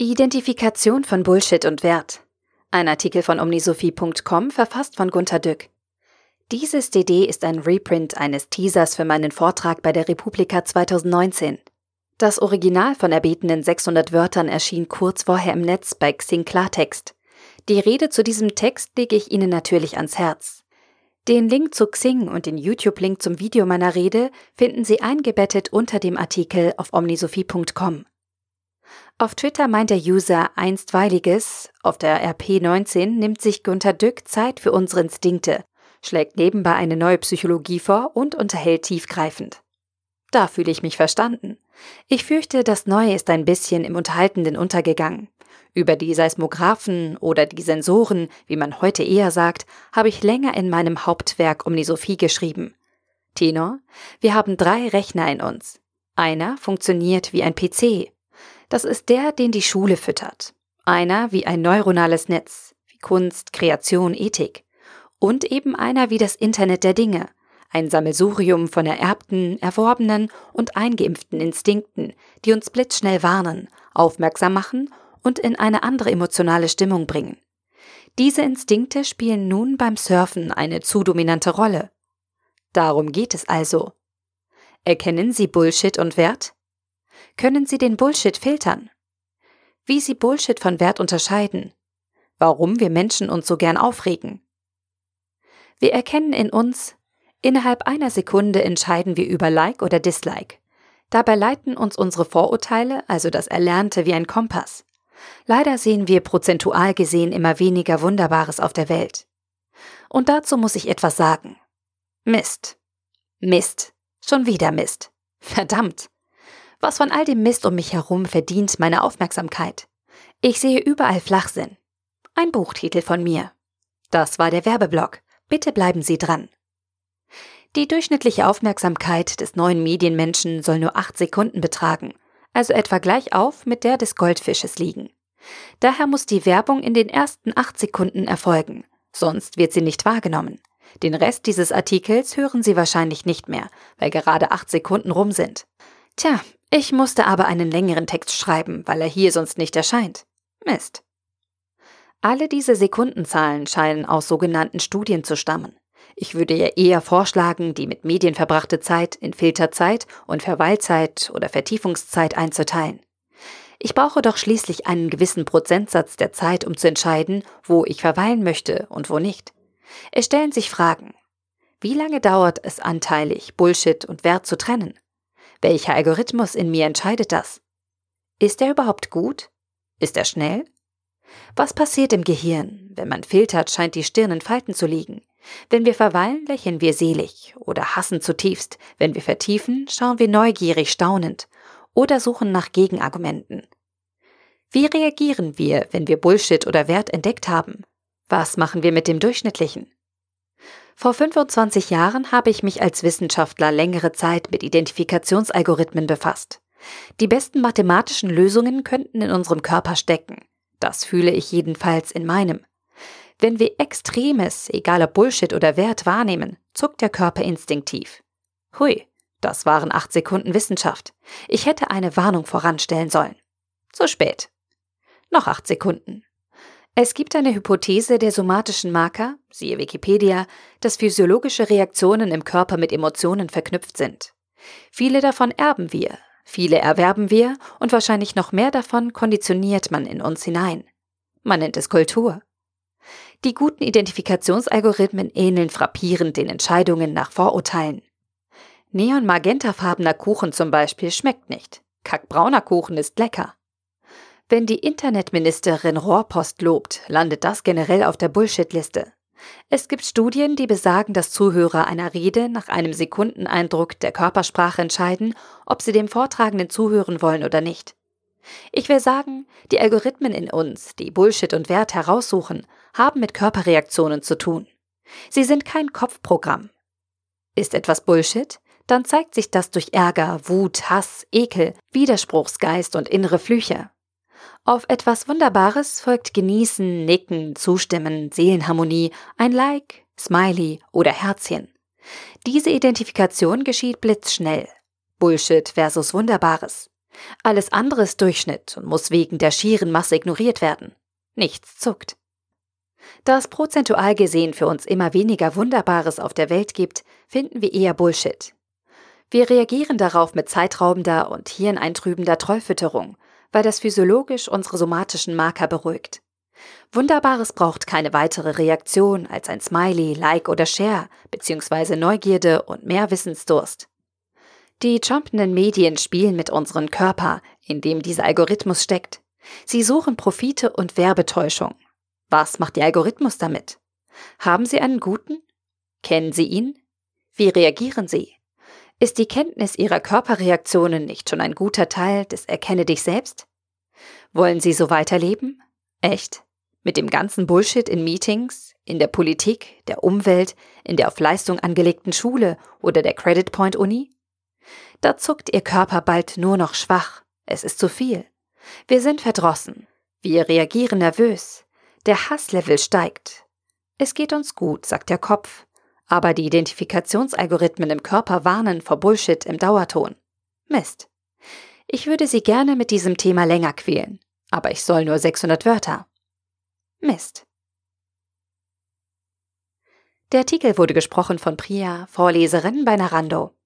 Identifikation von Bullshit und Wert. Ein Artikel von omnisophie.com verfasst von Gunter Dück. Dieses DD ist ein Reprint eines Teasers für meinen Vortrag bei der Republika 2019. Das Original von erbetenen 600 Wörtern erschien kurz vorher im Netz bei Xing Klartext. Die Rede zu diesem Text lege ich Ihnen natürlich ans Herz. Den Link zu Xing und den YouTube-Link zum Video meiner Rede finden Sie eingebettet unter dem Artikel auf omnisophie.com. Auf Twitter meint der User einstweiliges, auf der RP19 nimmt sich Gunter Dück Zeit für unsere Instinkte, schlägt nebenbei eine neue Psychologie vor und unterhält tiefgreifend. Da fühle ich mich verstanden. Ich fürchte, das Neue ist ein bisschen im Unterhaltenden untergegangen. Über die Seismographen oder die Sensoren, wie man heute eher sagt, habe ich länger in meinem Hauptwerk um die Sophie geschrieben. Tenor, wir haben drei Rechner in uns. Einer funktioniert wie ein PC, das ist der, den die Schule füttert. Einer wie ein neuronales Netz, wie Kunst, Kreation, Ethik. Und eben einer wie das Internet der Dinge, ein Sammelsurium von ererbten, erworbenen und eingeimpften Instinkten, die uns blitzschnell warnen, aufmerksam machen und in eine andere emotionale Stimmung bringen. Diese Instinkte spielen nun beim Surfen eine zu dominante Rolle. Darum geht es also. Erkennen Sie Bullshit und Wert? Können Sie den Bullshit filtern? Wie Sie Bullshit von Wert unterscheiden? Warum wir Menschen uns so gern aufregen? Wir erkennen in uns, innerhalb einer Sekunde entscheiden wir über Like oder Dislike. Dabei leiten uns unsere Vorurteile, also das Erlernte, wie ein Kompass. Leider sehen wir prozentual gesehen immer weniger Wunderbares auf der Welt. Und dazu muss ich etwas sagen. Mist. Mist. Schon wieder Mist. Verdammt. Was von all dem Mist um mich herum verdient meine Aufmerksamkeit? Ich sehe überall Flachsinn. Ein Buchtitel von mir. Das war der Werbeblock. Bitte bleiben Sie dran. Die durchschnittliche Aufmerksamkeit des neuen Medienmenschen soll nur acht Sekunden betragen, also etwa gleich auf mit der des Goldfisches liegen. Daher muss die Werbung in den ersten acht Sekunden erfolgen, sonst wird sie nicht wahrgenommen. Den Rest dieses Artikels hören Sie wahrscheinlich nicht mehr, weil gerade acht Sekunden rum sind. Tja, ich musste aber einen längeren Text schreiben, weil er hier sonst nicht erscheint. Mist. Alle diese Sekundenzahlen scheinen aus sogenannten Studien zu stammen. Ich würde ja eher vorschlagen, die mit Medien verbrachte Zeit in Filterzeit und Verweilzeit oder Vertiefungszeit einzuteilen. Ich brauche doch schließlich einen gewissen Prozentsatz der Zeit, um zu entscheiden, wo ich verweilen möchte und wo nicht. Es stellen sich Fragen. Wie lange dauert es anteilig, Bullshit und Wert zu trennen? Welcher Algorithmus in mir entscheidet das? Ist er überhaupt gut? Ist er schnell? Was passiert im Gehirn? Wenn man filtert, scheint die Stirn in Falten zu liegen. Wenn wir verweilen, lächeln wir selig oder hassen zutiefst. Wenn wir vertiefen, schauen wir neugierig staunend oder suchen nach Gegenargumenten. Wie reagieren wir, wenn wir Bullshit oder Wert entdeckt haben? Was machen wir mit dem Durchschnittlichen? Vor 25 Jahren habe ich mich als Wissenschaftler längere Zeit mit Identifikationsalgorithmen befasst. Die besten mathematischen Lösungen könnten in unserem Körper stecken. Das fühle ich jedenfalls in meinem. Wenn wir Extremes, egal ob Bullshit oder Wert, wahrnehmen, zuckt der Körper instinktiv. Hui, das waren acht Sekunden Wissenschaft. Ich hätte eine Warnung voranstellen sollen. Zu spät. Noch acht Sekunden. Es gibt eine Hypothese der somatischen Marker, siehe Wikipedia, dass physiologische Reaktionen im Körper mit Emotionen verknüpft sind. Viele davon erben wir, viele erwerben wir und wahrscheinlich noch mehr davon konditioniert man in uns hinein. Man nennt es Kultur. Die guten Identifikationsalgorithmen ähneln frappierend den Entscheidungen nach Vorurteilen. Neon-magentafarbener Kuchen zum Beispiel schmeckt nicht. Kackbrauner Kuchen ist lecker. Wenn die Internetministerin Rohrpost lobt, landet das generell auf der Bullshit-Liste. Es gibt Studien, die besagen, dass Zuhörer einer Rede nach einem Sekundeneindruck der Körpersprache entscheiden, ob sie dem Vortragenden zuhören wollen oder nicht. Ich will sagen, die Algorithmen in uns, die Bullshit und Wert heraussuchen, haben mit Körperreaktionen zu tun. Sie sind kein Kopfprogramm. Ist etwas Bullshit? Dann zeigt sich das durch Ärger, Wut, Hass, Ekel, Widerspruchsgeist und innere Flüche. Auf etwas Wunderbares folgt Genießen, Nicken, Zustimmen, Seelenharmonie, ein Like, Smiley oder Herzchen. Diese Identifikation geschieht blitzschnell. Bullshit versus Wunderbares. Alles andere ist Durchschnitt und muss wegen der schieren Masse ignoriert werden. Nichts zuckt. Da es prozentual gesehen für uns immer weniger Wunderbares auf der Welt gibt, finden wir eher Bullshit. Wir reagieren darauf mit zeitraubender und hirneintrübender Trollfütterung, weil das physiologisch unsere somatischen Marker beruhigt. Wunderbares braucht keine weitere Reaktion als ein Smiley, Like oder Share, beziehungsweise Neugierde und mehr Wissensdurst. Die jumpenden Medien spielen mit unserem Körper, in dem dieser Algorithmus steckt. Sie suchen Profite und Werbetäuschung. Was macht der Algorithmus damit? Haben Sie einen guten? Kennen Sie ihn? Wie reagieren Sie? Ist die Kenntnis Ihrer Körperreaktionen nicht schon ein guter Teil des Erkenne dich selbst? Wollen Sie so weiterleben? Echt? Mit dem ganzen Bullshit in Meetings, in der Politik, der Umwelt, in der auf Leistung angelegten Schule oder der Credit Point Uni? Da zuckt Ihr Körper bald nur noch schwach. Es ist zu viel. Wir sind verdrossen. Wir reagieren nervös. Der Hasslevel steigt. Es geht uns gut, sagt der Kopf. Aber die Identifikationsalgorithmen im Körper warnen vor Bullshit im Dauerton. Mist. Ich würde Sie gerne mit diesem Thema länger quälen, aber ich soll nur 600 Wörter. Mist. Der Artikel wurde gesprochen von Priya, Vorleserin bei Narando.